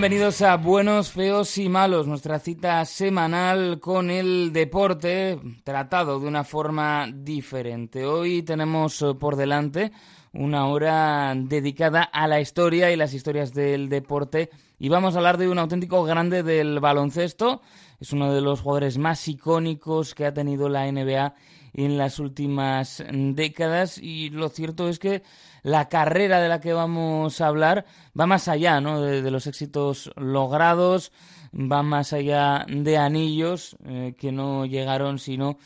Bienvenidos a Buenos, Feos y Malos, nuestra cita semanal con el deporte tratado de una forma diferente. Hoy tenemos eh, por delante una hora dedicada a la historia y las historias del deporte y vamos a hablar de un auténtico grande del baloncesto. Es uno de los jugadores más icónicos que ha tenido la NBA en las últimas décadas y lo cierto es que la carrera de la que vamos a hablar va más allá ¿no? de, los éxitos logrados, va más allá de anillos eh, que no llegaron, sino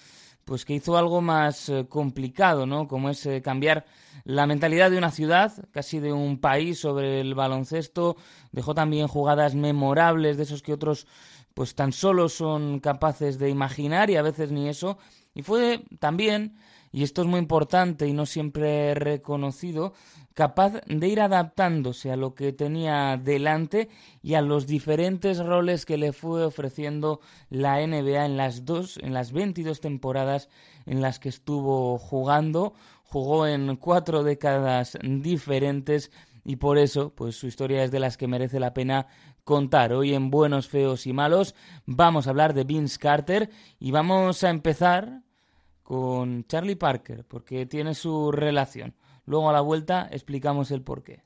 pues que hizo algo más eh, complicado, ¿no? Como es eh, cambiar la mentalidad de una ciudad, casi de un país sobre el baloncesto, dejó también jugadas memorables de esos que otros pues tan solo son capaces de imaginar y a veces ni eso, y fue también y esto es muy importante y no siempre reconocido, capaz de ir adaptándose a lo que tenía delante y a los diferentes roles que le fue ofreciendo la NBA en las dos, en las 22 temporadas en las que estuvo jugando, jugó en cuatro décadas diferentes y por eso, pues su historia es de las que merece la pena contar. Hoy en Buenos, Feos y Malos vamos a hablar de Vince Carter y vamos a empezar con Charlie Parker, porque tiene su relación. Luego a la vuelta explicamos el porqué.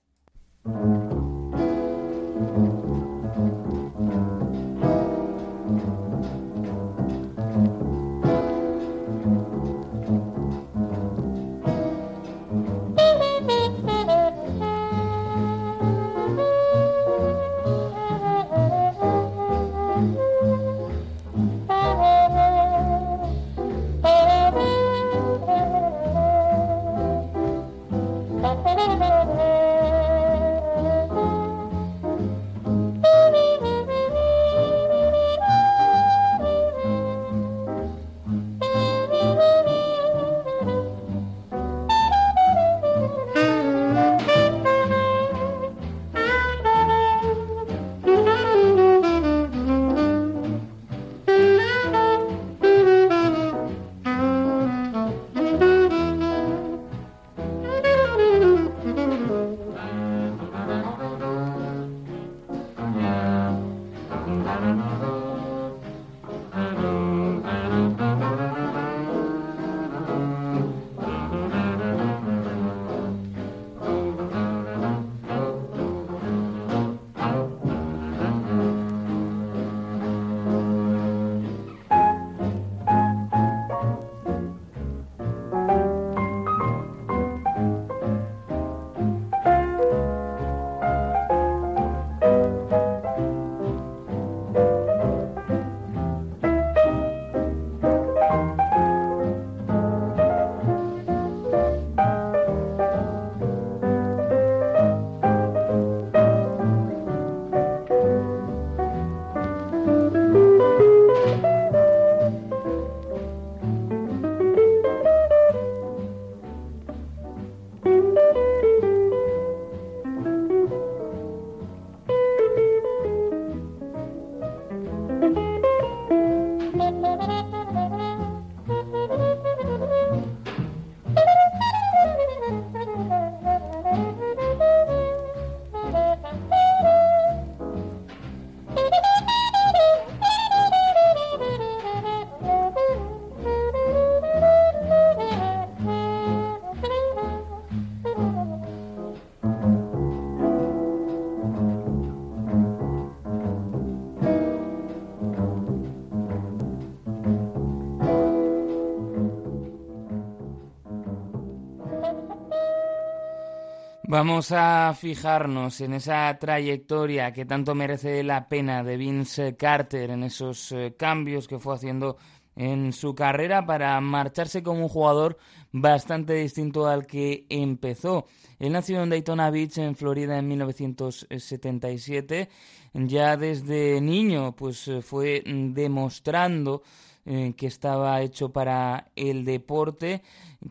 Vamos a fijarnos en esa trayectoria que tanto merece la pena de Vince Carter, en esos eh, cambios que fue haciendo en su carrera para marcharse como un jugador bastante distinto al que empezó. Él nació en Daytona Beach, en Florida, en 1977. Ya desde niño, pues eh, fue demostrando eh, que estaba hecho para el deporte,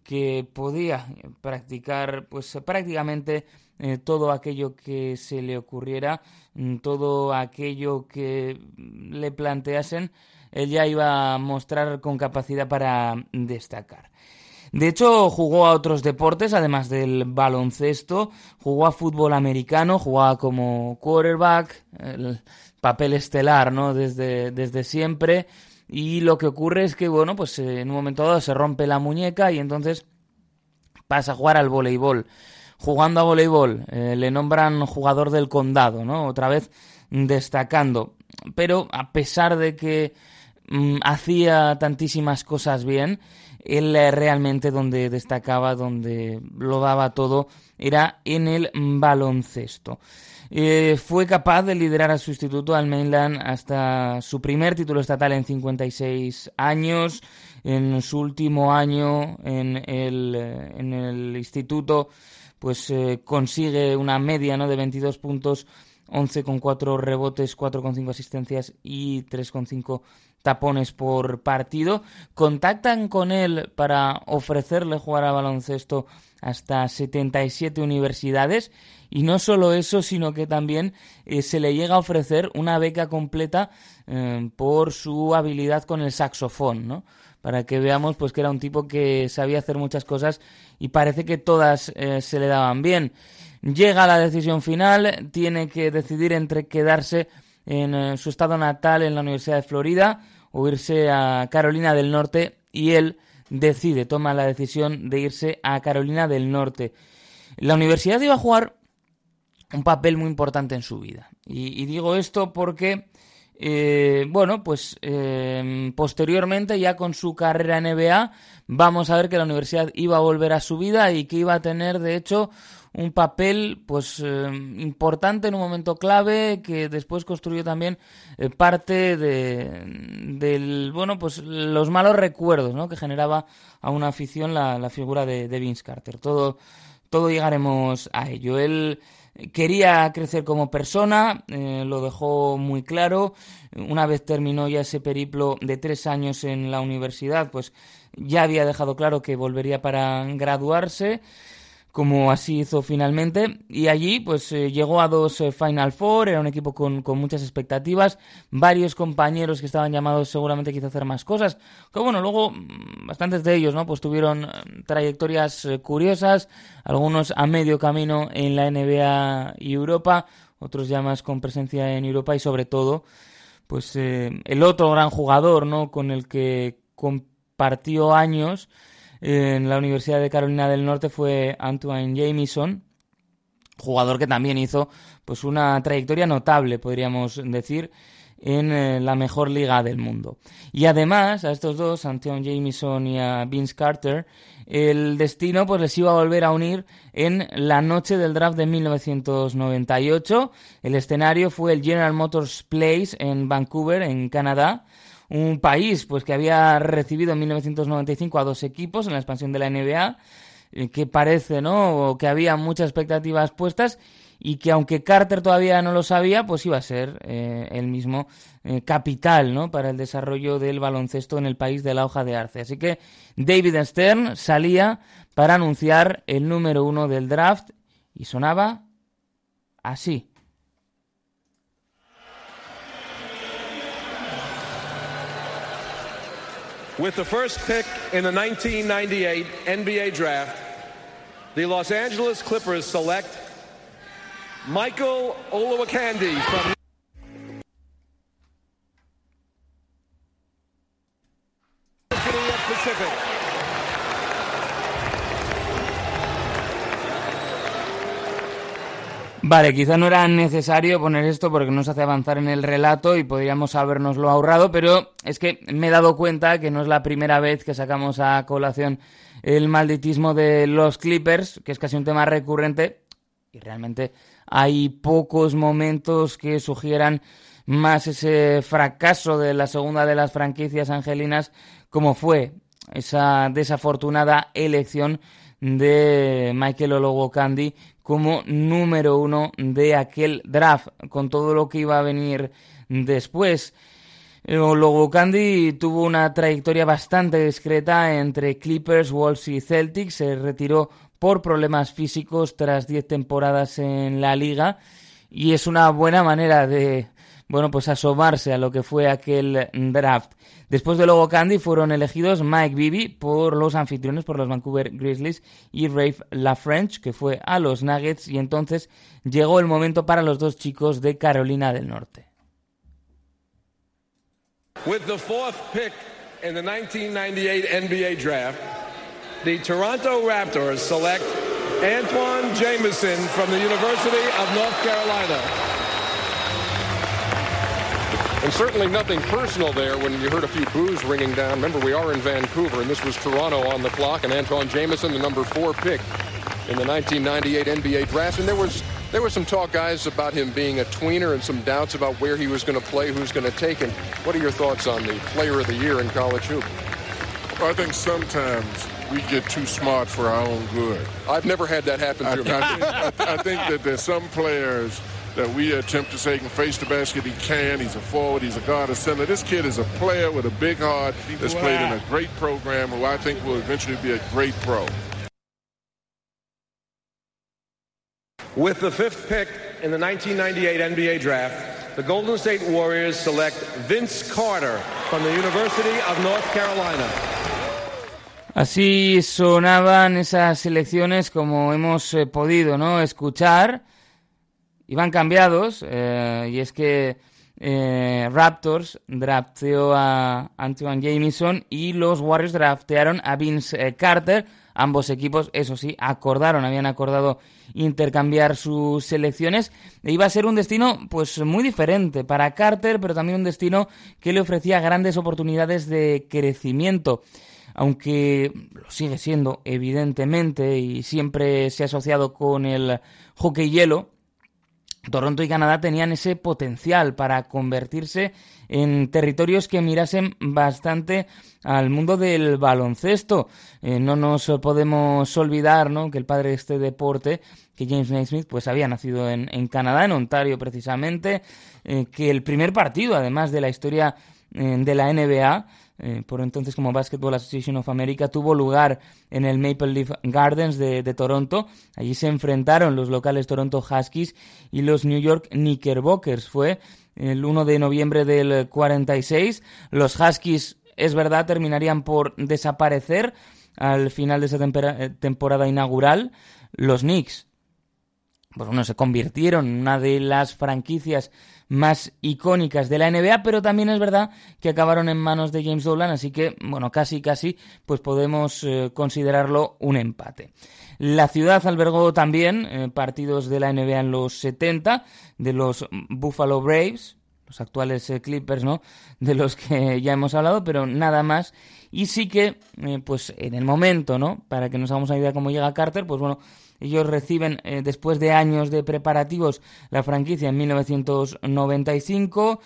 que podía practicar pues prácticamente eh, todo aquello que se le ocurriera, mm, todo aquello que le planteasen, él ya iba a mostrar con capacidad para destacar. De hecho, jugó a otros deportes, además del baloncesto, jugó a fútbol americano, jugaba como quarterback, el papel estelar, ¿no? Desde, desde siempre. Y lo que ocurre es que, bueno, pues eh, en un momento dado se rompe la muñeca y entonces pasa a jugar al voleibol. Jugando a voleibol, eh, le nombran jugador del condado, ¿no? Otra vez destacando. Pero a pesar de que mm, hacía tantísimas cosas bien, él eh, realmente donde destacaba, donde lo daba todo, era en el baloncesto. Eh, fue capaz de liderar a su instituto al Mainland hasta su primer título estatal en 56 años. En su último año en el, eh, en el instituto, pues eh, consigue una media ¿no? de 22 puntos, 11,4 rebotes, 4,5 asistencias y 3,5 tapones por partido. Contactan con él para ofrecerle jugar a baloncesto hasta 77 universidades y no solo eso, sino que también eh, se le llega a ofrecer una beca completa eh, por su habilidad con el saxofón, ¿no? Para que veamos pues que era un tipo que sabía hacer muchas cosas y parece que todas eh, se le daban bien. Llega a la decisión final, tiene que decidir entre quedarse en su estado natal en la Universidad de Florida o irse a Carolina del Norte y él decide, toma la decisión de irse a Carolina del Norte. La universidad iba a jugar un papel muy importante en su vida. Y, digo esto porque, eh, bueno, pues eh, posteriormente, ya con su carrera en NBA, vamos a ver que la universidad iba a volver a su vida y que iba a tener, de hecho, un papel pues eh, importante en un momento clave que después construyó también parte de del bueno pues los malos recuerdos ¿no? que generaba a una afición la, la figura de, de Vince Carter todo todo llegaremos a ello él Quería crecer como persona, eh, lo dejó muy claro. Una vez terminó ya ese periplo de tres años en la universidad, pues ya había dejado claro que volvería para graduarse como así hizo finalmente. Y allí, pues eh, llegó a dos eh, Final Four, era un equipo con, muchas expectativas, varios compañeros que estaban llamados seguramente quizá hacer más cosas. Que bueno, luego mm, bastantes de ellos, ¿no? Pues tuvieron eh, trayectorias curiosas, algunos a medio camino en la NBA y Europa, otros ya más con presencia en Europa y sobre todo, pues el otro gran jugador, ¿no? Con el que compartió años en la Universidad de Carolina del Norte fue Antoine Jamison, jugador que también hizo pues una trayectoria notable, podríamos decir, en eh, la mejor liga del mundo. Y además, a estos dos, Antoine Jamison y a Vince Carter, el destino pues les iba a volver a unir en la noche del draft de 1998. El escenario fue el General Motors Place en Vancouver, en Canadá un país pues que había recibido en 1995 a dos equipos en la expansión de la NBA, eh, que parece, ¿no? que había muchas expectativas puestas y que aunque Carter todavía no lo sabía, pues iba a ser eh, el mismo eh, capital, ¿no? Para el desarrollo del baloncesto en el país de la hoja de arce. Así que David Stern salía para anunciar el número uno del draft y sonaba así. With the first pick in the 1998 NBA draft, the Los Angeles Clippers select Michael Olowokandi from Pacific. Vale, quizá no era necesario poner esto porque nos hace avanzar en el relato y podríamos habernoslo ahorrado, pero es que me he dado cuenta que no es la primera vez que sacamos a colación el malditismo de los Clippers, que es casi un tema recurrente y realmente hay pocos momentos que sugieran más ese fracaso de la segunda de las franquicias angelinas como fue esa desafortunada elección de Michael Olowokandi como número uno de aquel draft, con todo lo que iba a venir después. Olowokandi tuvo una trayectoria bastante discreta entre Clippers, Wolves y Celtics. Se retiró por problemas físicos tras 10 temporadas en la liga y es una buena manera de bueno, pues asomarse a lo que fue aquel draft. Después de Logo Candy fueron elegidos Mike Bibby por los anfitriones, por los Vancouver Grizzlies, y Rafe LaFrench, que fue a los Nuggets, y entonces llegó el momento para los dos chicos de Carolina del Norte. With the fourth pick in the 1998 NBA draft, the Toronto Raptors select Antoine Jameson from the University of North Carolina. And certainly nothing personal there when you heard a few boos ringing down. Remember, we are in Vancouver, and this was Toronto on the clock, and Antoine Jameson, the number four pick in the 1998 NBA draft. And there was there was some talk, guys, about him being a tweener and some doubts about where he was going to play, who's going to take him. What are your thoughts on the Player of the Year in college hoop? Well, I think sometimes we get too smart for our own good. I've never had that happen to I, me. I, think, I, I think that there's some players that we attempt to say he can face the basket. He can. He's a forward. He's a guard, a center. This kid is a player with a big heart that's played in a great program who I think will eventually be a great pro. With the fifth pick in the 1998 NBA draft, the Golden State Warriors select Vince Carter from the University of North Carolina. Así sonaban esas selecciones como hemos eh, podido ¿no? escuchar. Iban cambiados eh, y es que eh, Raptors drafteó a Antoine Jameson y los Warriors draftearon a Vince eh, Carter. Ambos equipos, eso sí, acordaron, habían acordado intercambiar sus selecciones. E iba a ser un destino, pues, muy diferente para Carter, pero también un destino que le ofrecía grandes oportunidades de crecimiento aunque lo sigue siendo, evidentemente, y siempre se ha asociado con el hockey hielo, Toronto y Canadá tenían ese potencial para convertirse en territorios que mirasen bastante al mundo del baloncesto. Eh, no nos podemos olvidar ¿no? que el padre de este deporte, que James Naismith, pues había nacido en, en Canadá, en Ontario precisamente, eh, que el primer partido, además de la historia eh, de la NBA, eh, por entonces como Basketball Association of America, tuvo lugar en el Maple Leaf Gardens de, de, Toronto. Allí se enfrentaron los locales Toronto Huskies y los New York Knickerbockers. Fue el 1 de noviembre del 46. Los Huskies, es verdad, terminarían por desaparecer al final de esa temporada inaugural. Los Knicks, pues bueno, se convirtieron en una de las franquicias más icónicas de la NBA, pero también es verdad que acabaron en manos de James Dolan, así que, bueno, casi, casi, pues podemos eh, considerarlo un empate. La ciudad albergó también eh, partidos de la NBA en los 70, de los Buffalo Braves, los actuales eh, Clippers, ¿no? De los que ya hemos hablado, pero nada más. Y sí que, pues en el momento, ¿no? Para que nos hagamos una idea cómo llega Carter, pues bueno, ellos reciben, eh, después de años de preparativos, la franquicia en 1995.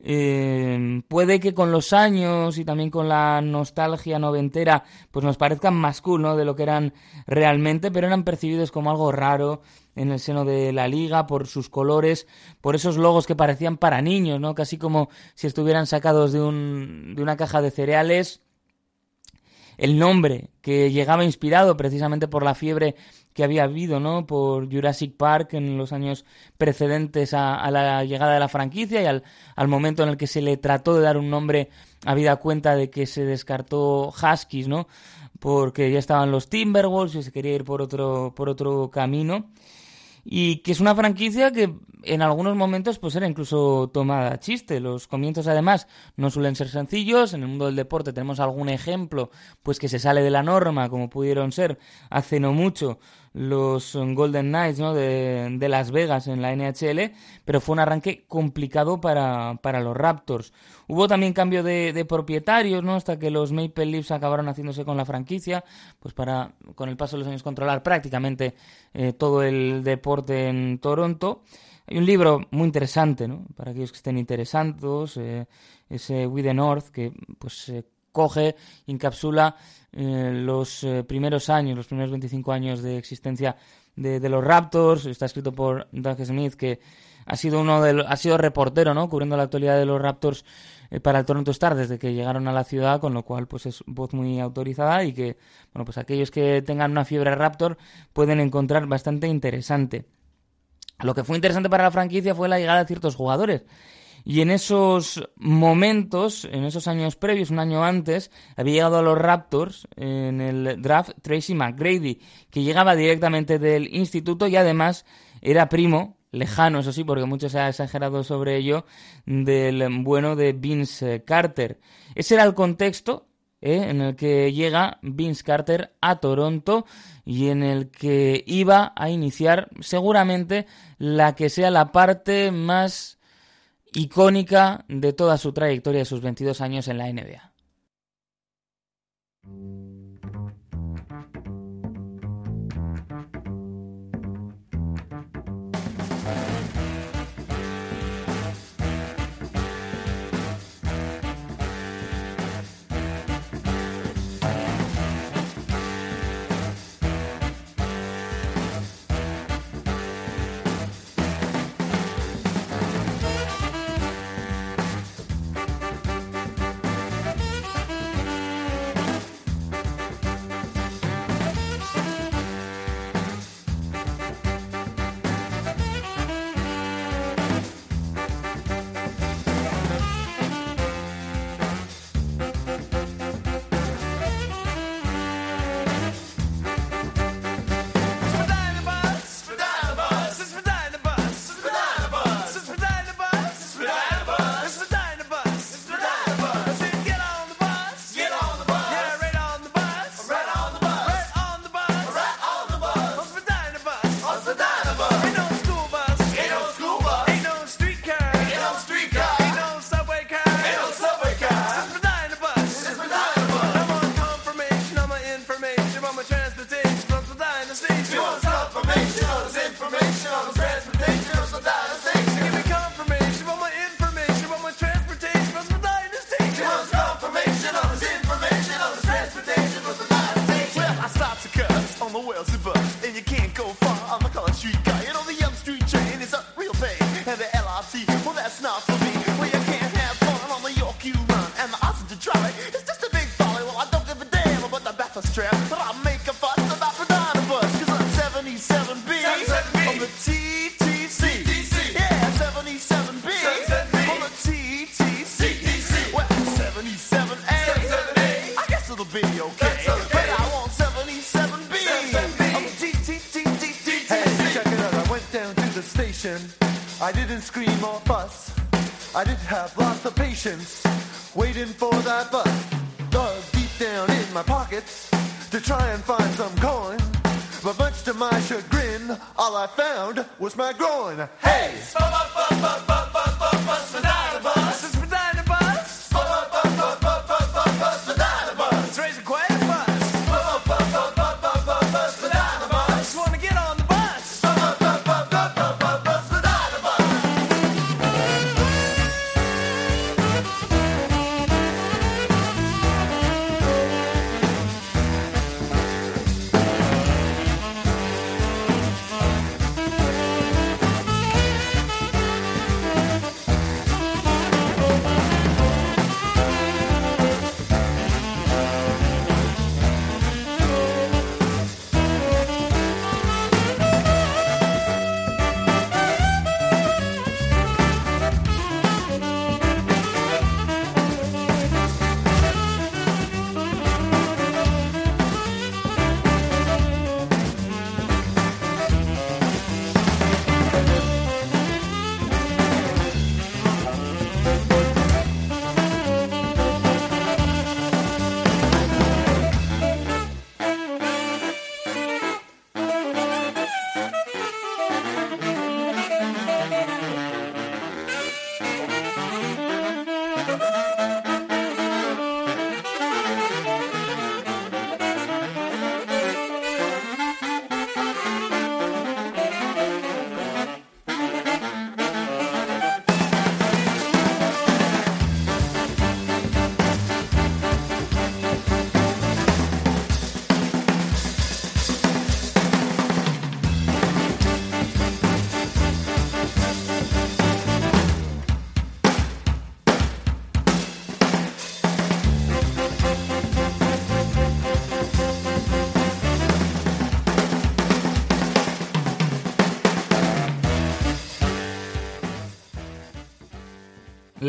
Eh, puede que con los años y también con la nostalgia noventera, pues nos parezcan más cool, ¿no? De lo que eran realmente, pero eran percibidos como algo raro en el seno de la liga por sus colores, por esos logos que parecían para niños, ¿no? Casi como si estuvieran sacados de, un, de una caja de cereales el nombre que llegaba inspirado precisamente por la fiebre que había habido, ¿no? Por Jurassic Park en los años precedentes a, a la llegada de la franquicia y al, momento en el que se le trató de dar un nombre, habida cuenta de que se descartó Huskies, ¿no? Porque ya estaban los Timberwolves y se quería ir por otro, por otro camino y que es una franquicia que en algunos momentos pues era incluso tomada a chiste. Los comienzos además no suelen ser sencillos. En el mundo del deporte tenemos algún ejemplo pues que se sale de la norma, como pudieron ser hace no mucho los Golden Knights ¿no? de, de Las Vegas en la NHL, pero fue un arranque complicado para, para los Raptors. Hubo también cambio de, de, propietarios, ¿no? Hasta que los Maple Leafs acabaron haciéndose con la franquicia, pues para, con el paso de los años, controlar prácticamente eh, todo el deporte en Toronto. Hay un libro muy interesante, ¿no? Para aquellos que estén interesados, eh, ese We the North, que pues eh, coge, encapsula eh, los eh, primeros años, los primeros 25 años de existencia de, los Raptors. Está escrito por Doug Smith, que ha sido uno de ha sido reportero, ¿no? Cubriendo la actualidad de los Raptors eh, para el Toronto Star desde que llegaron a la ciudad, con lo cual pues es voz muy autorizada y que, bueno, pues aquellos que tengan una fiebre Raptor pueden encontrar bastante interesante. Lo que fue interesante para la franquicia fue la llegada de ciertos jugadores. Y en esos momentos, en esos años previos, un año antes, había llegado a los Raptors en el draft Tracy McGrady, que llegaba directamente del instituto y además era primo, lejano eso sí, porque mucho se ha exagerado sobre ello, del bueno de Vince Carter. Ese era el contexto ¿eh? en el que llega Vince Carter a Toronto y en el que iba a iniciar seguramente la que sea la parte más icónica de toda su trayectoria de sus 22 años en la NBA.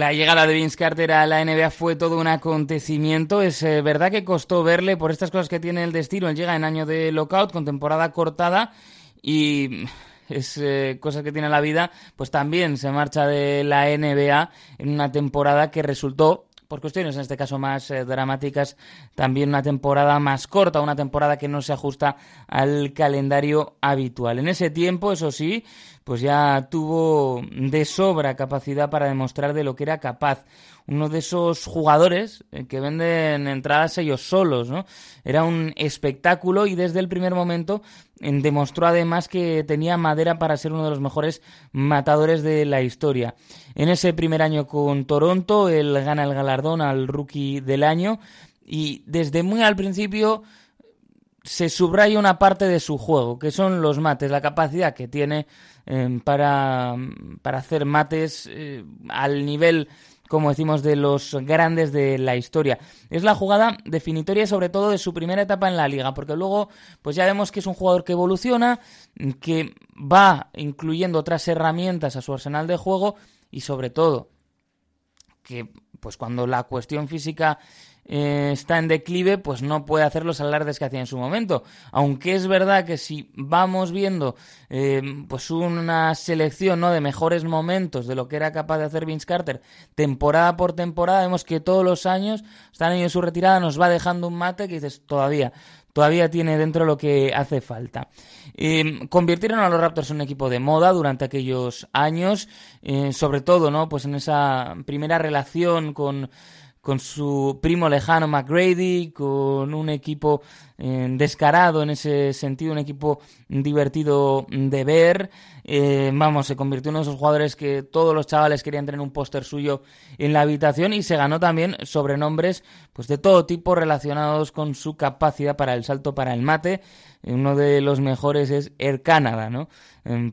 La llegada de Vince Carter a la NBA fue todo un acontecimiento. Es eh, verdad que costó verle por estas cosas que tiene el destino. Él llega en año de lockout, con temporada cortada y es eh, cosa que tiene la vida, pues también se marcha de la NBA en una temporada que resultó por cuestiones en este caso más eh, dramáticas, también una temporada más corta, una temporada que no se ajusta al calendario habitual. En ese tiempo, eso sí, pues ya tuvo de sobra capacidad para demostrar de lo que era capaz. Uno de esos jugadores eh, que venden entradas ellos solos, ¿no? Era un espectáculo y desde el primer momento demostró además que tenía madera para ser uno de los mejores matadores de la historia. En ese primer año con Toronto, él gana el galardón al rookie del año y desde muy al principio se subraya una parte de su juego, que son los mates, la capacidad que tiene eh, para, para, hacer mates eh, al nivel, como decimos, de los grandes de la historia. Es la jugada definitoria sobre todo de su primera etapa en la liga, porque luego pues ya vemos que es un jugador que evoluciona, que va incluyendo otras herramientas a su arsenal de juego y sobre todo que pues cuando la cuestión física eh, está en declive, pues no puede hacer los alardes que hacía en su momento. Aunque es verdad que si vamos viendo eh, pues una selección ¿no? de mejores momentos de lo que era capaz de hacer Vince Carter temporada por temporada, vemos que todos los años, hasta de su retirada, nos va dejando un mate que dices, todavía, todavía tiene dentro lo que hace falta. Eh, convirtieron a los Raptors en un equipo de moda durante aquellos años, sobre todo, ¿no? Pues en esa primera relación con con su primo lejano McGrady, con un equipo eh, descarado en ese sentido, un equipo divertido de ver. Eh, vamos, se convirtió en uno de esos jugadores que todos los chavales querían tener un póster suyo en la habitación y se ganó también sobrenombres pues, de todo tipo relacionados con su capacidad para el salto para el mate. Uno de los mejores es Air Canada, ¿no?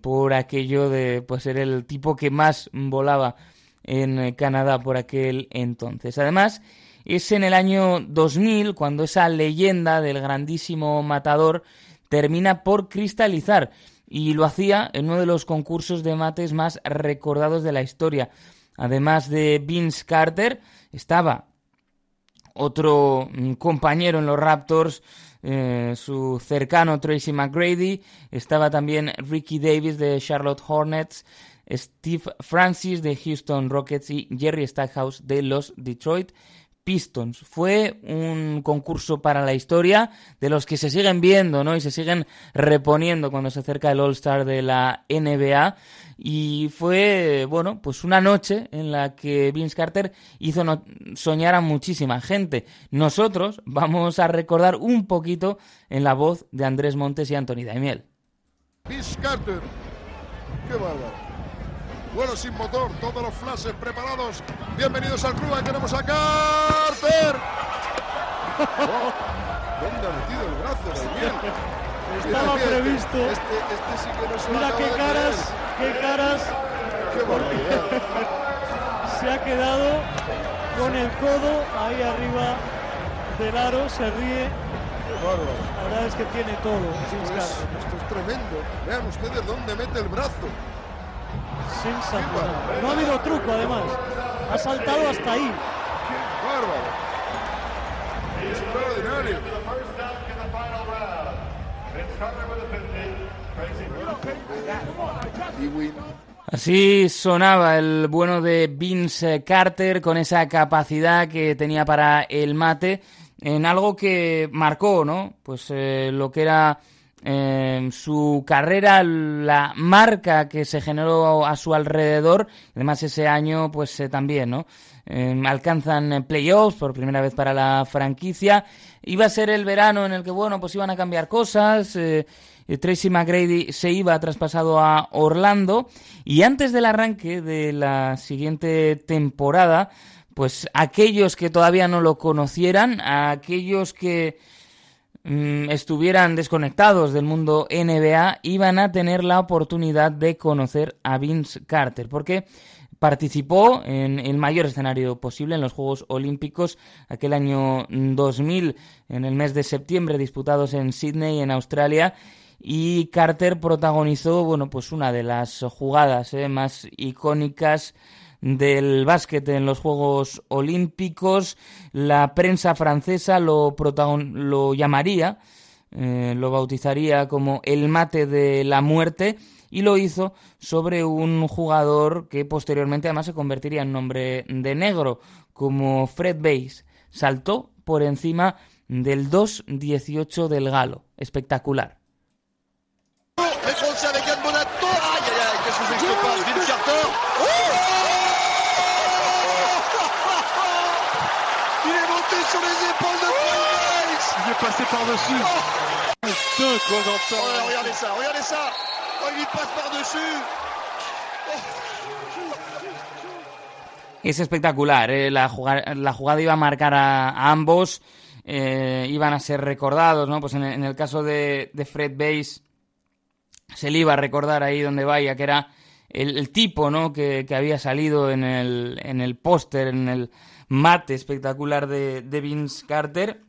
por aquello de pues, ser el tipo que más volaba en eh, Canadá por aquel entonces. Además, es en el año 2000 cuando esa leyenda del grandísimo matador termina por cristalizar y lo hacía en uno de los concursos de mates más recordados de la historia. Además de Vince Carter, estaba otro mm, compañero en los Raptors, eh, su cercano Tracy McGrady, estaba también Ricky Davis de Charlotte Hornets, Steve Francis de Houston Rockets y Jerry Stackhouse de los Detroit Pistons. Fue un concurso para la historia de los que se siguen viendo, ¿no? Y se siguen reponiendo cuando se acerca el All-Star de la NBA. Y fue, bueno, pues una noche en la que Vince Carter hizo soñar a muchísima gente. Nosotros vamos a recordar un poquito en la voz de Andrés Montes y Anthony Daimiel. Vince Carter, qué bárbaro Vuelo sin motor, todos los flashes preparados. Bienvenidos al club, ahí tenemos a Carter. ¿Dónde ha metido el brazo? Estaba previsto. Este, este sí que no Mira qué caras, qué caras. Qué se ha quedado con el codo ahí arriba del aro, se ríe. La verdad es que tiene todo. esto es tremendo. Vean ustedes dónde mete el brazo. Sensacional. No ha habido truco, además. Ha saltado hasta ahí. ¡Qué bárbaro! Extraordinario. Así sonaba el bueno de Vince Carter con esa capacidad que tenía para el mate en algo que marcó, ¿no? Pues eh, lo que era eh, su carrera, la marca que se generó a su alrededor, además ese año pues eh, también, ¿no? Eh, alcanzan playoffs por primera vez para la franquicia. Iba a ser el verano en el que, bueno, pues iban a cambiar cosas. Tracy McGrady se iba traspasado a Orlando y antes del arranque de la siguiente temporada, pues aquellos que todavía no lo conocieran, aquellos que Mm, estuvieran desconectados del mundo NBA iban a tener la oportunidad de conocer a Vince Carter, porque participó en el mayor escenario posible en los Juegos Olímpicos aquel año 2000, en el mes de septiembre, disputados en Sydney, en Australia. Y Carter protagonizó, bueno, pues una de las jugadas eh, más icónicas del básquet en los Juegos Olímpicos. La prensa francesa lo, lo llamaría, eh, lo bautizaría como el mate de la muerte y lo hizo sobre un jugador que posteriormente además se convertiría en nombre de negro, como Fred Bass. Saltó por encima del 2-18 del galo. Espectacular. Passé par-dessus. Deux, oh, regardez ça, regardez ça. Oh, il passe par-dessus. Es espectacular, ¿eh? la, jugada, la, jugada, iba a marcar a, a ambos, eh, iban a ser recordados, ¿no? Pues en el, en el caso de, de, Fred Bass se le iba a recordar ahí donde vaya, que era el, el tipo, ¿no? Que, que, había salido en el, en el póster, en el mate espectacular de, de Vince Carter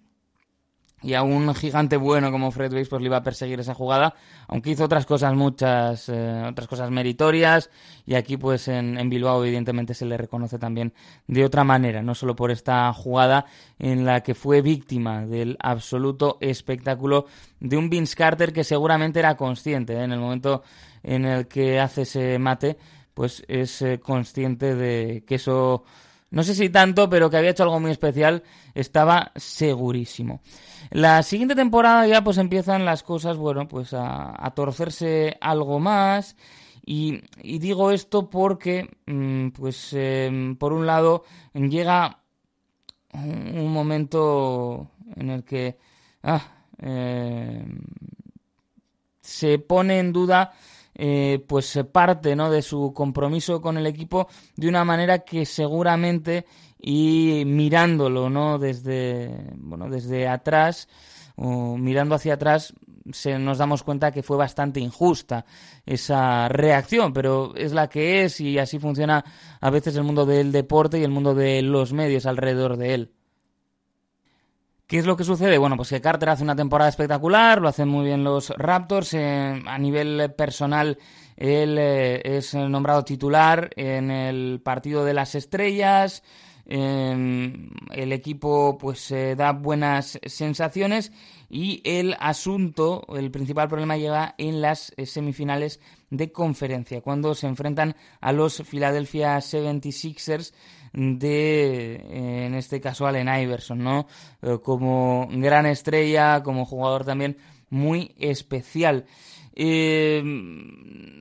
y a un gigante bueno como Fred Weiss pues le iba a perseguir esa jugada, aunque hizo otras cosas muchas, eh, otras cosas meritorias y aquí pues en, en, Bilbao evidentemente se le reconoce también de otra manera, no solo por esta jugada en la que fue víctima del absoluto espectáculo de un Vince Carter que seguramente era consciente ¿eh? en el momento en el que hace ese mate, pues es eh, consciente de que eso no sé si tanto, pero que había hecho algo muy especial, estaba segurísimo. La siguiente temporada ya pues empiezan las cosas, bueno, pues a, a torcerse algo más. Y, y, digo esto porque, mmm, pues, eh, por un lado, llega un momento en el que ah, eh, se pone en duda eh, pues parte ¿no? de su compromiso con el equipo de una manera que seguramente y mirándolo no desde bueno desde atrás o mirando hacia atrás se nos damos cuenta que fue bastante injusta esa reacción, pero es la que es y así funciona a veces el mundo del deporte y el mundo de los medios alrededor de él. ¿Qué es lo que sucede? Bueno, pues que Carter hace una temporada espectacular, lo hacen muy bien los Raptors. Eh, a nivel personal, él eh, es nombrado titular en el partido de las estrellas. Eh, el equipo pues da buenas sensaciones y el asunto, el principal problema llega en las semifinales de conferencia, cuando se enfrentan a los Philadelphia 76ers de, en este caso, Allen Iverson, ¿no? Eh, como gran estrella, como jugador también muy especial. Eh,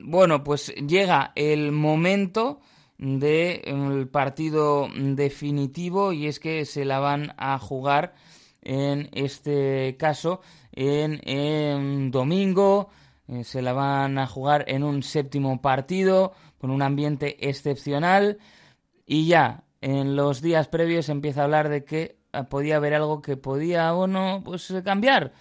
bueno, pues llega el momento del partido definitivo y es que se la van a jugar en este caso en, domingo eh, se la van a jugar en un séptimo partido con un ambiente excepcional y ya en los días previos empieza a hablar de que eh, podía haber algo que podía o no pues cambiar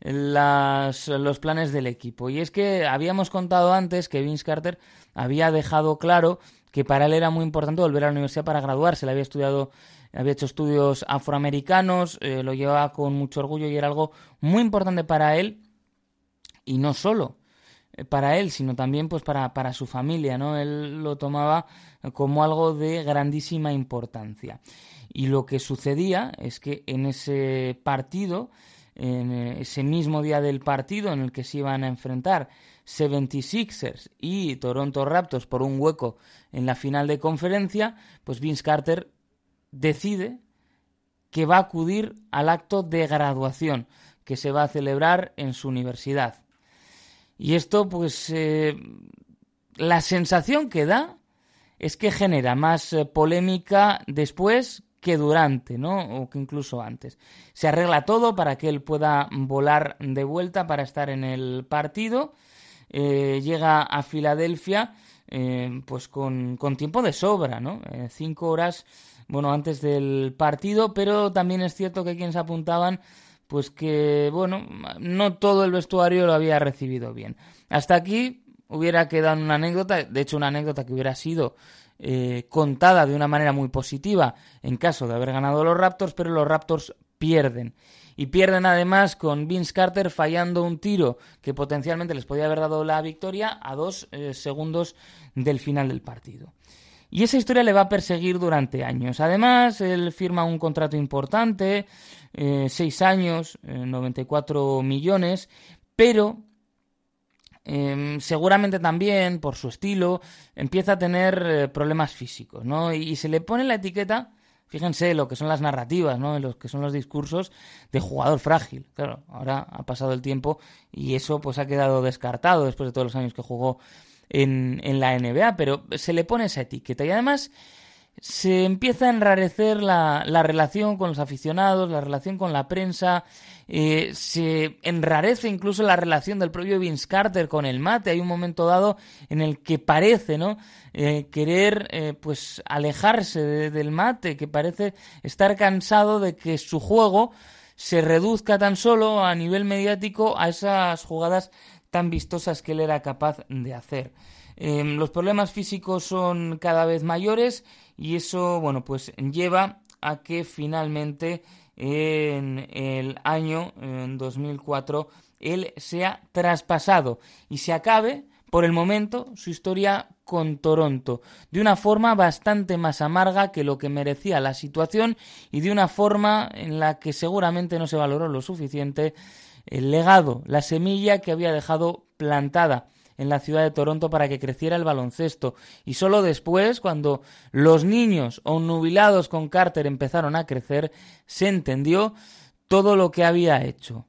las, los planes del equipo. Y es que habíamos contado antes que Vince Carter había dejado claro que para él era muy importante volver a la universidad para graduarse. Le había estudiado, había hecho estudios afroamericanos, eh, lo llevaba con mucho orgullo y era algo muy importante para él. Y no solo eh, para él, sino también pues para, para su familia, ¿no? Él lo tomaba como algo de grandísima importancia. Y lo que sucedía es que en ese partido, en ese mismo día del partido en el que se iban a enfrentar 76ers y Toronto Raptors por un hueco en la final de conferencia, pues Vince Carter decide que va a acudir al acto de graduación que se va a celebrar en su universidad. Y esto, pues, eh, la sensación que da es que genera más eh, polémica después que durante, ¿no? O que incluso antes. Se arregla todo para que él pueda volar de vuelta para estar en el partido. Eh, llega a Filadelfia, eh, pues con, con, tiempo de sobra, ¿no? Eh, cinco horas, bueno, antes del partido, pero también es cierto que quienes apuntaban, pues que, bueno, no todo el vestuario lo había recibido bien. Hasta aquí hubiera quedado una anécdota, de hecho una anécdota que hubiera sido eh, contada de una manera muy positiva en caso de haber ganado los Raptors, pero los Raptors pierden. Y pierden además con Vince Carter fallando un tiro que potencialmente les podía haber dado la victoria a dos eh, segundos del final del partido. Y esa historia le va a perseguir durante años. Además, él firma un contrato importante, eh, seis años, 94 eh, millones, pero em, seguramente también, por su estilo, empieza a tener problemas físicos, ¿no? Y, se le pone la etiqueta, fíjense lo que son las narrativas, ¿no? Lo que son los discursos de jugador frágil. Claro, ahora ha pasado el tiempo y eso pues ha quedado descartado después de todos los años que jugó en, en la NBA, pero se le pone esa etiqueta y además se empieza a enrarecer la, la, relación con los aficionados, la relación con la prensa, eh, se enrarece incluso la relación del propio Vince Carter con el mate. Hay un momento dado en el que parece, ¿no? Eh, querer, eh, pues, alejarse del mate, que parece estar cansado de que su juego se reduzca tan solo a nivel mediático a esas jugadas tan vistosas que él era capaz de hacer. Em, los problemas físicos son cada vez mayores y eso, bueno, pues lleva a que finalmente en el año en 2004 él sea traspasado y se acabe por el momento su historia con Toronto, de una forma bastante más amarga que lo que merecía la situación y de una forma en la que seguramente no se valoró lo suficiente el legado, la semilla que había dejado plantada en la ciudad de Toronto para que creciera el baloncesto. Y solo después, cuando los niños nubilados con Carter empezaron a crecer, se entendió todo lo que había hecho.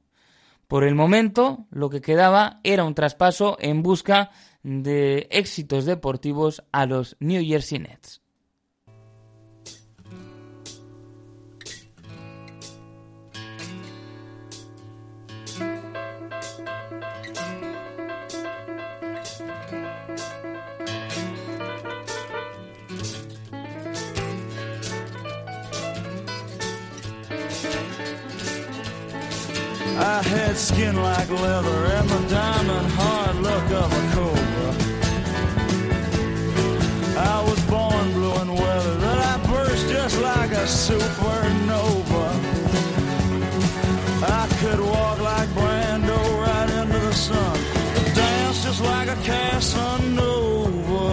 Por el momento, lo que quedaba era un traspaso en busca de éxitos deportivos a los New Jersey Nets. Had skin like leather and the diamond hard look of a cobra. I was born blue and weather, that I burst just like a supernova. I could walk like Brando right into the sun, dance just like a Casanova.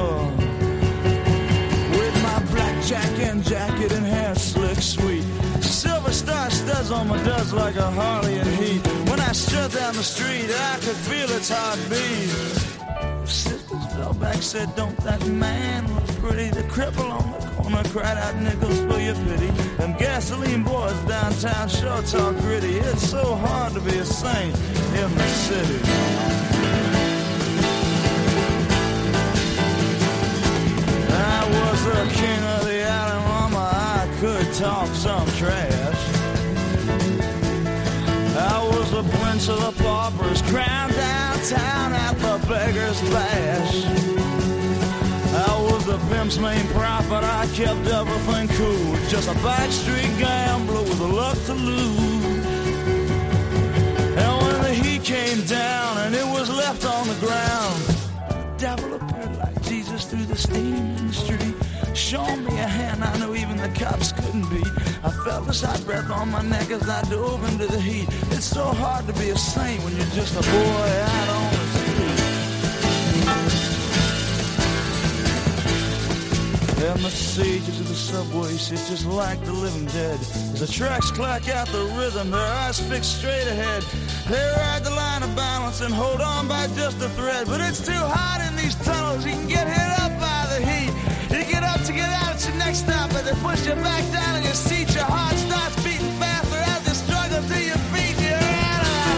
With my blackjack and jacket and hair slick sweet silver star studs on my duds like a Harley in heat. Strut down the street, I could feel its heartbeat. Sisters fell back, said, Don't that man look pretty? The cripple on the corner cried out, Nickels, for your pity. Them gasoline boys downtown sure talk gritty. It's so hard to be a saint in the city. I was the king of the island, mama. I could talk some trash. Of the paupers, crowned downtown at the beggar's bash. I was the pimp's main prophet, I kept everything cool. Just a backstreet gambler with a luck to lose. And when the heat came down and it was left on the ground, the devil appeared like Jesus through the steam in the street. Showing me a hand I knew even the cops couldn't beat. I felt this hot breath on my neck as I dove into the heat. It's so hard to be a saint when you're just a boy out on the street. And the sages of the subway sit just like the living dead. As the tracks clack out the rhythm, their eyes fixed straight ahead. They ride the line of balance and hold on by just a thread. But it's too hot in these tunnels, you can get hit up get up to get out at your next stop, but they push you back down in your seat. Your heart starts beating faster as you struggle to your feet. You're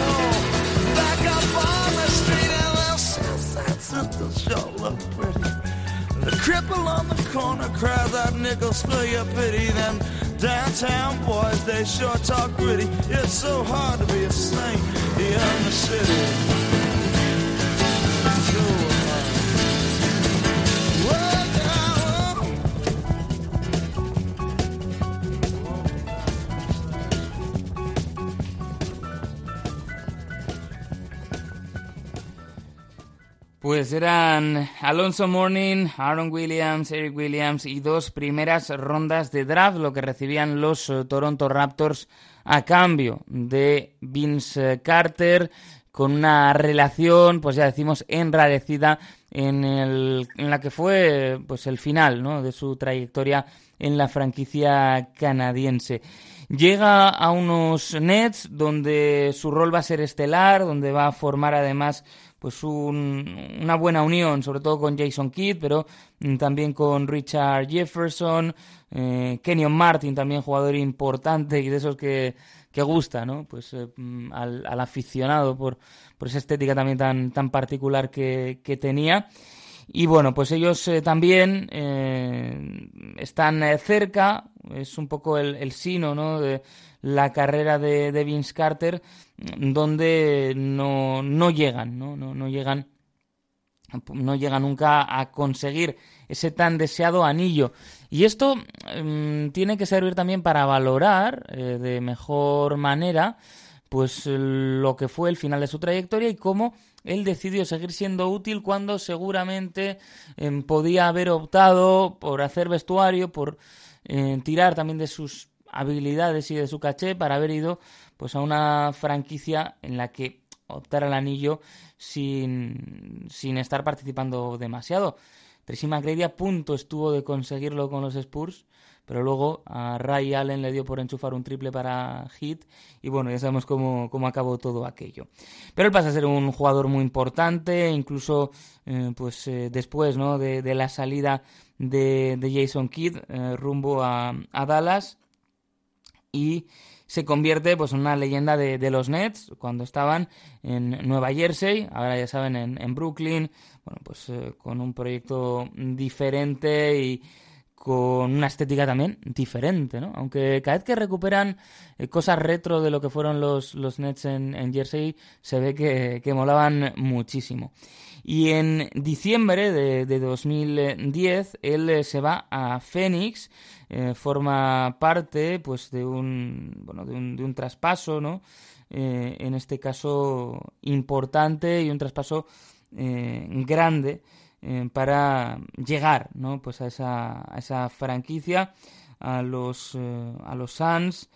hole, back up on the street, and little Southside sisters sure look pretty. The cripple on the corner cries out nickels for your pity. Them downtown boys, they sure talk gritty. It's so hard to be a saint in the city. Pues eran Alonso Morning, Aaron Williams, Eric Williams y dos primeras rondas de draft, lo que recibían los eh, Toronto Raptors a cambio de Vince Carter, con una relación, pues ya decimos, enrarecida en, el, en la que fue pues el final ¿no? de su trayectoria en la franquicia canadiense. Llega a unos Nets donde su rol va a ser estelar, donde va a formar además pues una buena unión, sobre todo con Jason Kidd, pero mm, también con Richard Jefferson, eh, Kenyon Martin, también jugador importante y de esos que, que gusta, ¿no? Pues eh, mm, al, aficionado por, por esa estética también tan, tan particular que, que tenía. Y bueno, pues ellos eh, también están cerca, es un poco el, el, sino ¿no? de la carrera de, de Vince Carter, donde no, no llegan, ¿no? No, no llegan no llega nunca a conseguir ese tan deseado anillo. Y esto mm, tiene que servir también para valorar de mejor manera pues lo que fue el final de su trayectoria y cómo él decidió seguir siendo útil cuando seguramente em, podía haber optado por hacer vestuario, por eh, tirar también de sus habilidades y de su caché para haber ido pues a una franquicia en la que optara el anillo sin, sin estar participando demasiado. Tracy McGrady a punto estuvo de conseguirlo con los Spurs, pero luego a Ray Allen le dio por enchufar un triple para Hit y bueno, ya sabemos cómo, cómo acabó todo aquello. Pero él pasa a ser un jugador muy importante, incluso eh, pues eh, después ¿no? de, la salida de, Jason Kidd eh, rumbo a, Dallas y se convierte pues en una leyenda de, de, los Nets cuando estaban en Nueva Jersey, ahora ya saben en, en Brooklyn, bueno pues con un proyecto diferente y con una estética también diferente, ¿no? Aunque cada vez que recuperan eh, cosas retro de lo que fueron los, los Nets en, en Jersey, se ve que, que, molaban muchísimo. Y en diciembre de, de 2010, él eh, se va a Phoenix, eh, forma parte, pues, de un, bueno, de un, de un traspaso, ¿no? Eh, en este caso, importante y un traspaso eh, grande para llegar ¿no? pues a, esa, a esa franquicia, a los, a los Suns.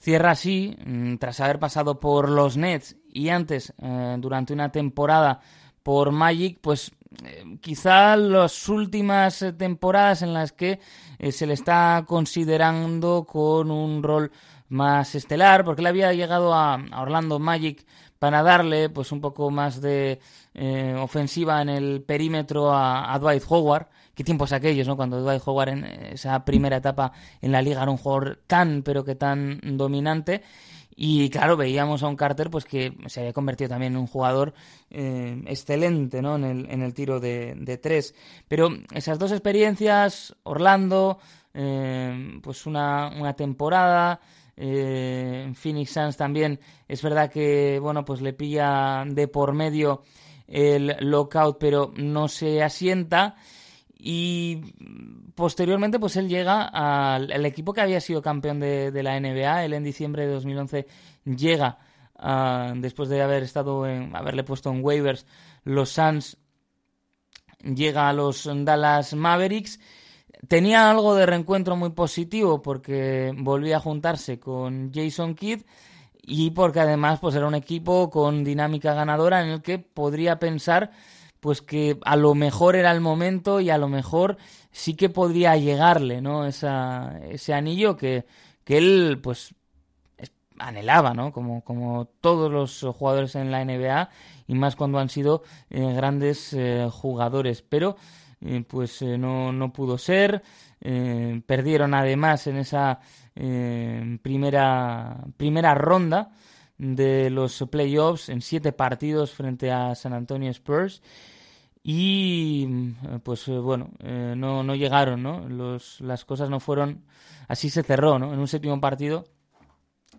Cierra así, mm, tras haber pasado por los Nets y antes, eh, durante una temporada, por Magic, pues eh, quizá las últimas temporadas en las que eh, se le está considerando con un rol más estelar, porque él había llegado a, Orlando Magic para darle pues un poco más de eh, ofensiva en el perímetro a, a, Dwight Howard. Tiempos aquellos, ¿no? Cuando Dwight Howard en esa primera etapa en la liga era un jugador tan, pero que tan dominante. Y claro, veíamos a un Carter pues que se había convertido también en un jugador eh, excelente ¿no? en, el, en el tiro de, de, tres. Pero esas dos experiencias, Orlando, eh, pues una, una temporada, eh, Phoenix Suns también es verdad que bueno pues le pilla de por medio el lockout pero no se asienta y posteriormente pues él llega al, equipo que había sido campeón de, la NBA él en diciembre de 2011 llega uh, después de haber estado en haberle puesto en waivers los Suns llega a los Dallas Mavericks. Tenía algo de reencuentro muy positivo porque volvía a juntarse con Jason Kidd y porque además pues era un equipo con dinámica ganadora en el que podría pensar pues que a lo mejor era el momento y a lo mejor sí que podría llegarle no Esa, ese anillo que, que él pues anhelaba no como, como todos los jugadores en la NBA y más cuando han sido eh, grandes eh, jugadores pero eh, pues no, no, pudo ser. Perdieron además en esa primera, primera ronda de los playoffs en siete partidos frente a San Antonio Spurs. Y pues bueno, no, no llegaron, ¿no? Los, las cosas no fueron. Así se cerró, ¿no? En un séptimo partido,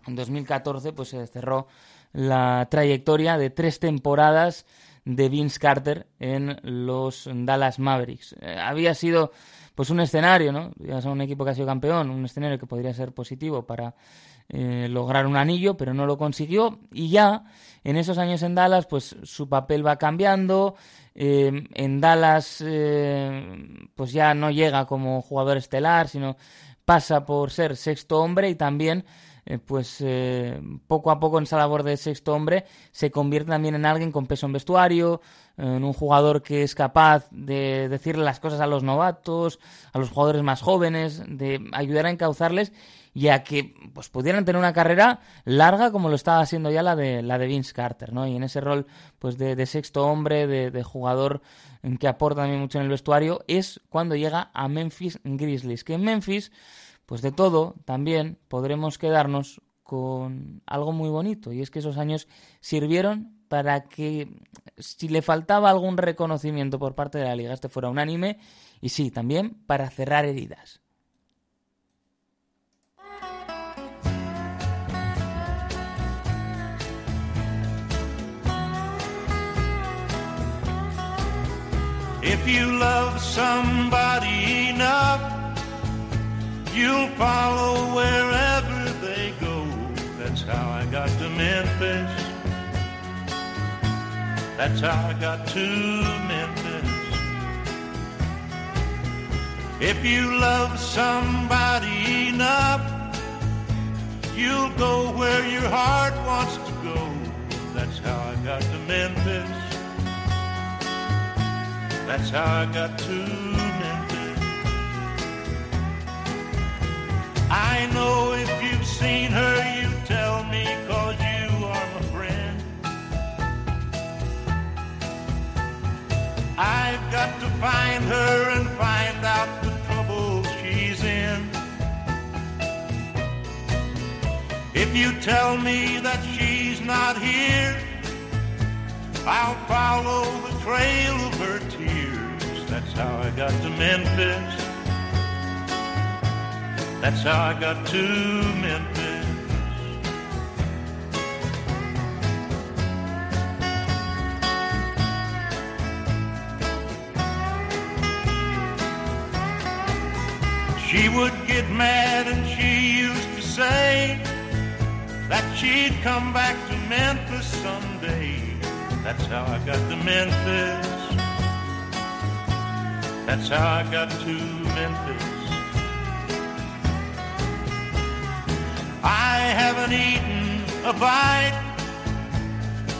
en 2014, pues se cerró la trayectoria de tres temporadas de Vince Carter en los Dallas Mavericks. Eh, había sido pues un escenario, ¿no? Un equipo que ha sido campeón, un escenario que podría ser positivo para eh, lograr un anillo, pero no lo consiguió. Y ya en esos años en Dallas pues su papel va cambiando, eh, en Dallas eh, pues ya no llega como jugador estelar, sino pasa por ser sexto hombre y también eh, pues poco a poco en esa labor de sexto hombre se convierte también en alguien con peso en vestuario, en un jugador que es capaz de decirle las cosas a los novatos, a los jugadores más jóvenes, de ayudar a encauzarles y a que pues pudieran tener una carrera larga como lo estaba haciendo ya la de la de Vince Carter, ¿no? Y en ese rol pues de, sexto hombre, de, de, jugador que aporta también mucho en el vestuario, es cuando llega a Memphis Grizzlies, que en Memphis pues de todo también podremos quedarnos con algo muy bonito y es que esos años sirvieron para que si le faltaba algún reconocimiento por parte de la liga este fuera unánime y sí, también para cerrar heridas. If you love somebody enough You'll follow wherever they go. That's how I got to Memphis. That's how I got to Memphis. If you love somebody enough, you'll go where your heart wants to go. That's how I got to Memphis. That's how I got to Memphis. I know if you've seen her, you tell me, cause you are my friend. I've got to find her and find out the trouble she's in. If you tell me that she's not here, I'll follow the trail of her tears. That's how I got to Memphis. That's how I got to Memphis. She would get mad and she used to say that she'd come back to Memphis someday. That's how I got to Memphis. That's how I got to Memphis. I haven't eaten a bite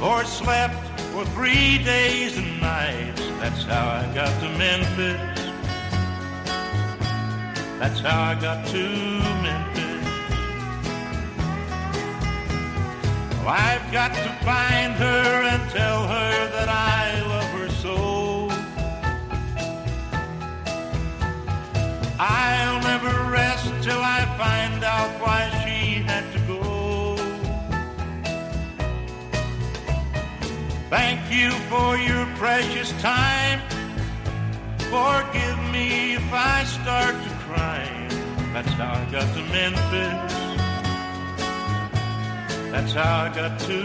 or slept for three days and nights. That's how I got to Memphis. That's how I got to Memphis. Well, I've got to find her and tell her that I love her so. I'll never rest till I find out why she had to go. Thank you for your precious time. Forgive me if I start to cry. That's how I got to Memphis. That's how I got to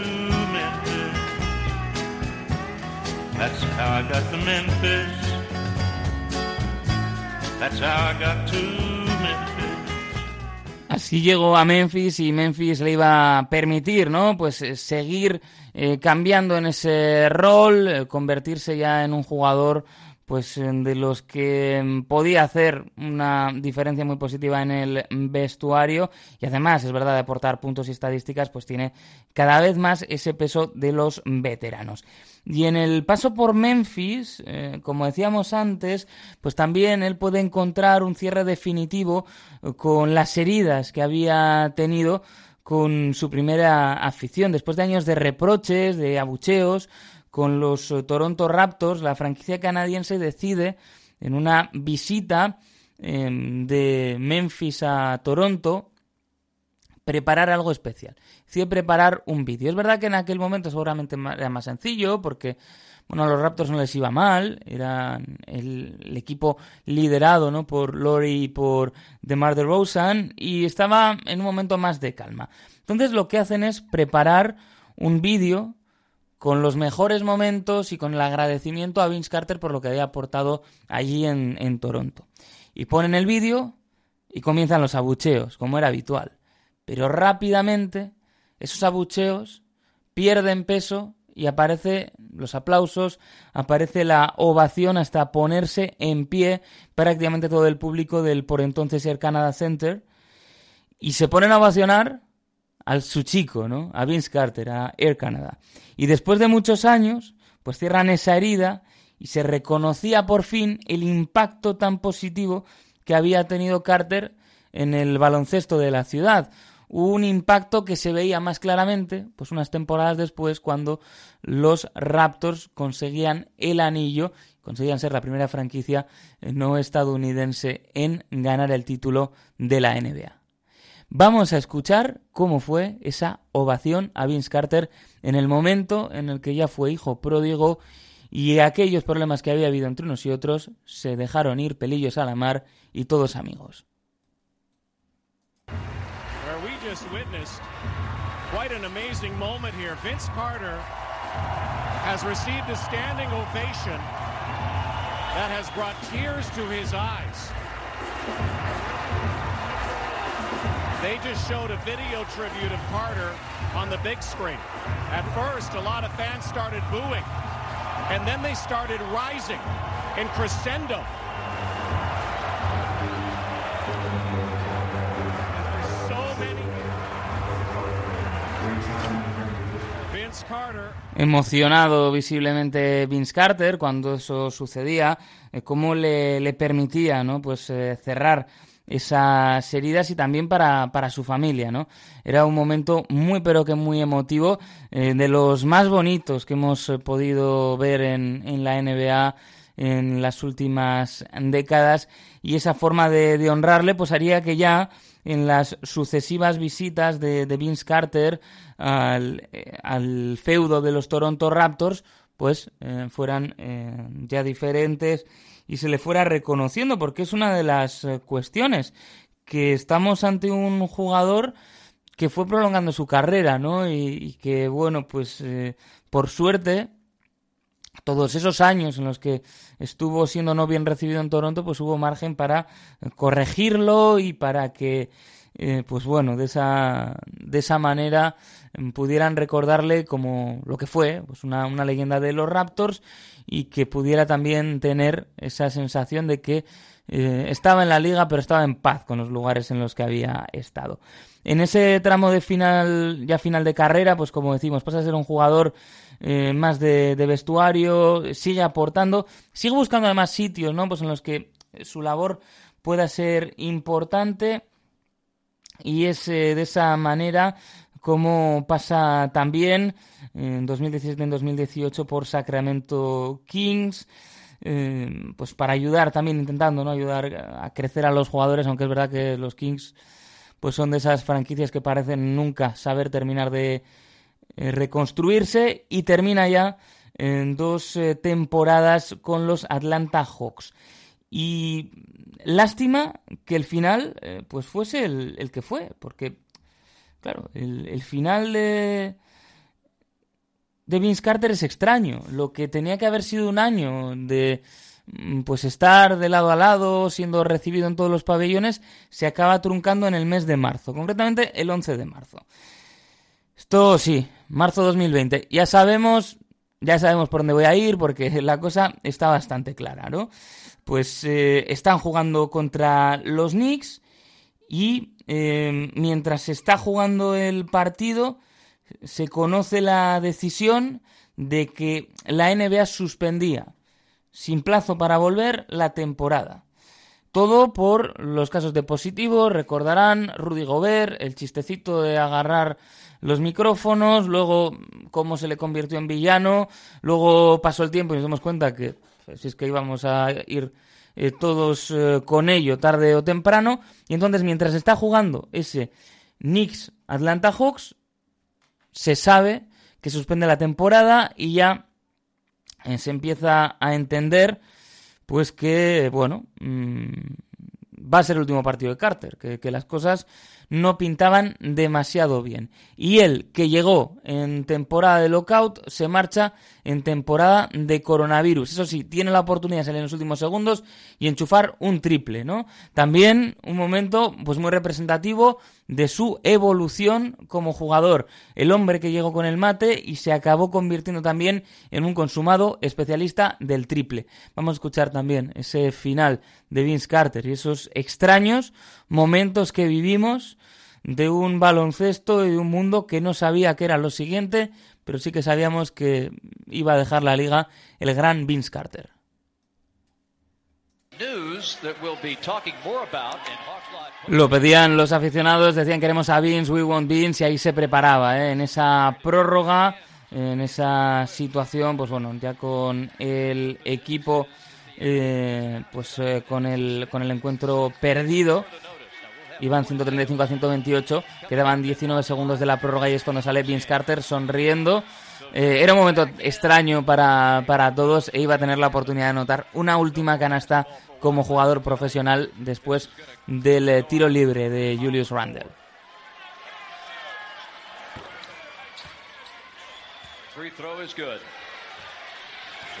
Memphis. That's how I got to Memphis. That's how I got to Así llegó a Memphis y Memphis le iba a permitir, ¿no? Pues eh, seguir eh, cambiando en ese rol, eh, convertirse ya en un jugador pues de los que mm, podía hacer una diferencia muy positiva en el vestuario. Y además es verdad de aportar puntos y estadísticas pues tiene cada vez más ese peso de los veteranos. Y en el paso por Memphis eh, como decíamos antes pues también él puede encontrar un cierre definitivo eh, con las heridas que había tenido con su primera afición. Después de años de reproches de abucheos con los eh, Toronto Raptors, la franquicia canadiense decide en una visita em, de Memphis a Toronto preparar algo especial. Decide preparar un vídeo. Es verdad que en aquel momento seguramente era más sencillo porque bueno, a los Raptors no les iba mal, eran el, equipo liderado ¿no? por Lori y por DeMar DeRozan y estaba en un momento más de calma. Entonces lo que hacen es preparar un vídeo con los mejores momentos y con el agradecimiento a Vince Carter por lo que había aportado allí en, Toronto. Y ponen el vídeo y comienzan los abucheos, como era habitual. Pero rápidamente esos abucheos pierden peso y aparece los aplausos, aparece la ovación hasta ponerse en pie prácticamente todo el público del por entonces Air Canada Center y se ponen a ovacionar al su chico, ¿no? A Vince Carter, a Air Canada. Y después de muchos años, pues cierran esa herida y se reconocía por fin el impacto tan positivo que había tenido Carter en el baloncesto de la ciudad. Un impacto que se veía más claramente, pues unas temporadas después, cuando los Raptors conseguían el anillo, conseguían ser la primera franquicia no estadounidense en ganar el título de la NBA. Vamos a escuchar cómo fue esa ovación a Vince Carter en el momento en el que ya fue hijo pródigo y aquellos problemas que había habido entre unos y otros se dejaron ir pelillos a la mar y todos amigos. That has brought tears to his eyes. They just showed a video tribute of Carter on the big screen. At first, a lot of fans started booing, and then they started rising in crescendo. Emocionado visiblemente Vince Carter cuando eso sucedía, eh, cómo le, permitía ¿no? pues, eh, cerrar esas heridas y también para, para, su familia, ¿no? Era un momento muy pero que muy emotivo, eh, de los más bonitos que hemos podido ver en, en, la NBA en las últimas décadas y esa forma de, de honrarle pues haría que ya en las sucesivas visitas de, Vince Carter al, eh, al, feudo de los Toronto Raptors, pues eh, fueran eh, ya diferentes y se le fuera reconociendo, porque es una de las cuestiones que estamos ante un jugador que fue prolongando su carrera, ¿no? Y, que, bueno, pues por suerte, todos esos años en los que estuvo siendo no bien recibido en Toronto, pues hubo margen para corregirlo y para que, eh, pues bueno, de esa, de esa manera mm, pudieran recordarle como lo que fue, pues una, una leyenda de los Raptors y que pudiera también tener esa sensación de que eh, estaba en la liga pero estaba en paz con los lugares en los que había estado. En ese tramo de final, ya final de carrera, pues como decimos, pasa a ser un jugador eh, más de, vestuario, sigue aportando, sigue buscando además sitios, ¿no? Pues en los que su labor pueda ser importante y es eh, de esa manera como pasa también en 2017 en 2018 por Sacramento Kings. Eh, pues para ayudar también intentando no ayudar a crecer a los jugadores aunque es verdad que los Kings pues son de esas franquicias que parecen nunca saber terminar de eh, reconstruirse y termina ya en dos eh, temporadas con los Atlanta Hawks. Y lástima que el final pues fuese el, que fue, porque claro, el, final de, de Vince Carter es extraño. Lo que tenía que haber sido un año de mm, pues estar de lado a lado, siendo recibido en todos los pabellones, se acaba truncando en el mes de marzo, concretamente el 11 de marzo. Esto sí, marzo 2020. Ya sabemos, ya sabemos por dónde voy a ir porque la cosa está bastante clara, ¿no? Pues eh, están jugando contra los Knicks y eh, mientras se está jugando el partido se conoce la decisión de que la NBA suspendía sin plazo para volver la temporada. Todo por los casos de positivo, recordarán Rudy Gobert, el chistecito de agarrar los micrófonos, luego cómo se le convirtió en villano, luego pasó el tiempo y nos dimos cuenta que pues, si es que íbamos a ir eh, todos eh, con ello tarde o temprano, y entonces mientras está jugando ese Knicks Atlanta Hawks, se sabe que suspende la temporada y ya eh, se empieza a entender pues que, bueno, mm, va a ser el último partido de Carter, que, que las cosas no pintaban demasiado bien. Y él, que llegó en temporada de lockout, se marcha en temporada de coronavirus. Eso sí, tiene la oportunidad de salir en los últimos segundos y enchufar un triple, ¿no? También un momento pues muy representativo de su evolución como jugador. El hombre que llegó con el mate y se acabó convirtiendo también en un consumado especialista del triple. Vamos a escuchar también ese final de Vince Carter y esos extraños momentos que vivimos de un baloncesto y de un mundo que no sabía qué era lo siguiente, pero sí que sabíamos que iba a dejar la liga el gran Vince Carter. Lo pedían los aficionados, decían queremos a Vince, we want Vince, y ahí se preparaba, ¿eh? en esa prórroga, en esa situación, pues bueno, ya con el equipo, eh, pues eh, con, el, con el encuentro perdido, iban 135 a 128, quedaban 19 segundos de la prórroga y es cuando sale Vince Carter sonriendo. Eh, era un momento extraño para, para todos e iba a tener la oportunidad de anotar una última canasta como jugador profesional después del eh, tiro libre de Julius Randle. Free throw is good.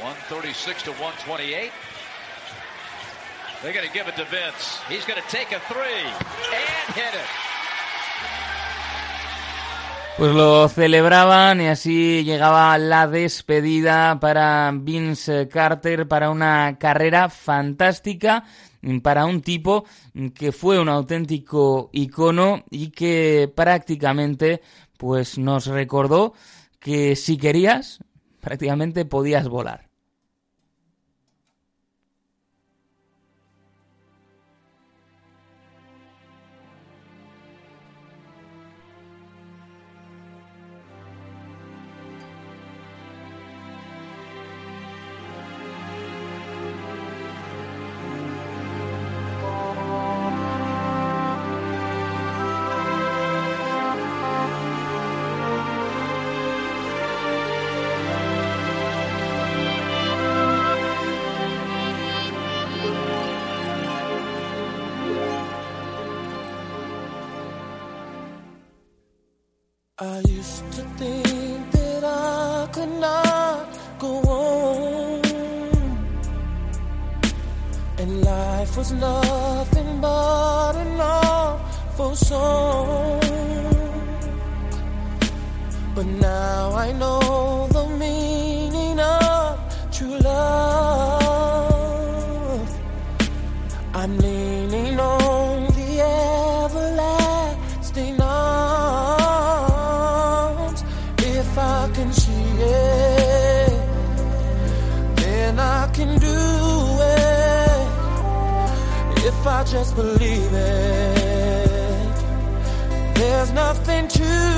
136 to 128. Pues lo celebraban y así llegaba la despedida para Vince Carter para una carrera fantástica para un tipo que fue un auténtico icono y que prácticamente pues nos recordó que si querías prácticamente podías volar. Nothing to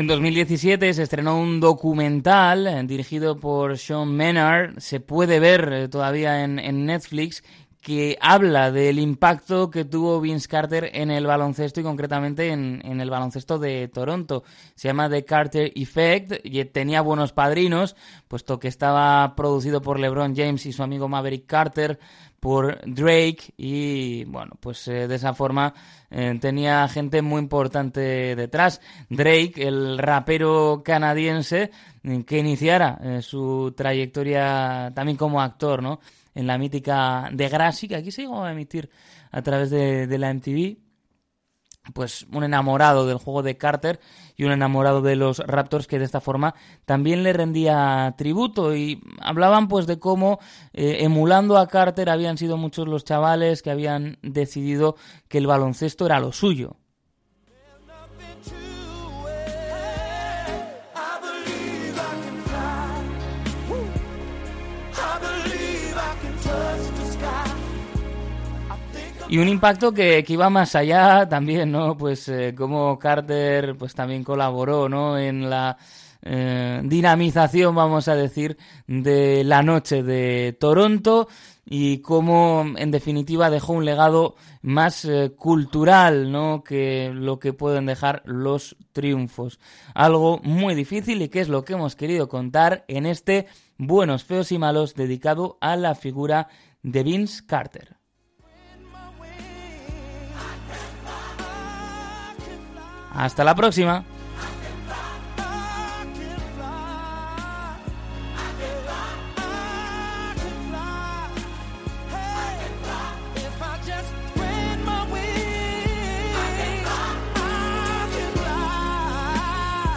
En 2017 se estrenó un documental eh, dirigido por Sean Menard, se puede ver eh, todavía en, en Netflix, que habla del impacto que tuvo Vince Carter en el baloncesto y concretamente en, en, el baloncesto de Toronto. Se llama The Carter Effect y tenía buenos padrinos, puesto que estaba producido por LeBron James y su amigo Maverick Carter, por Drake y bueno, pues eh, de esa forma eh, tenía gente muy importante detrás. Drake, el rapero canadiense que iniciara su trayectoria también como actor, ¿no? En la mítica de Grassy, que aquí se llegó a emitir a través de, de la MTV pues un enamorado del juego de Carter y un enamorado de los Raptors que de esta forma también le rendía tributo y hablaban pues de cómo eh, emulando a Carter habían sido muchos los chavales que habían decidido que el baloncesto era lo suyo. Y un impacto que, que, iba más allá también, ¿no? Pues eh, como Carter pues también colaboró, ¿no? En la eh, dinamización, vamos a decir, de la noche de Toronto y cómo en definitiva dejó un legado más eh, cultural, ¿no? Que lo que pueden dejar los triunfos. Algo muy difícil y que es lo que hemos querido contar en este Buenos, Feos y Malos dedicado a la figura de Vince Carter. Hasta la próxima.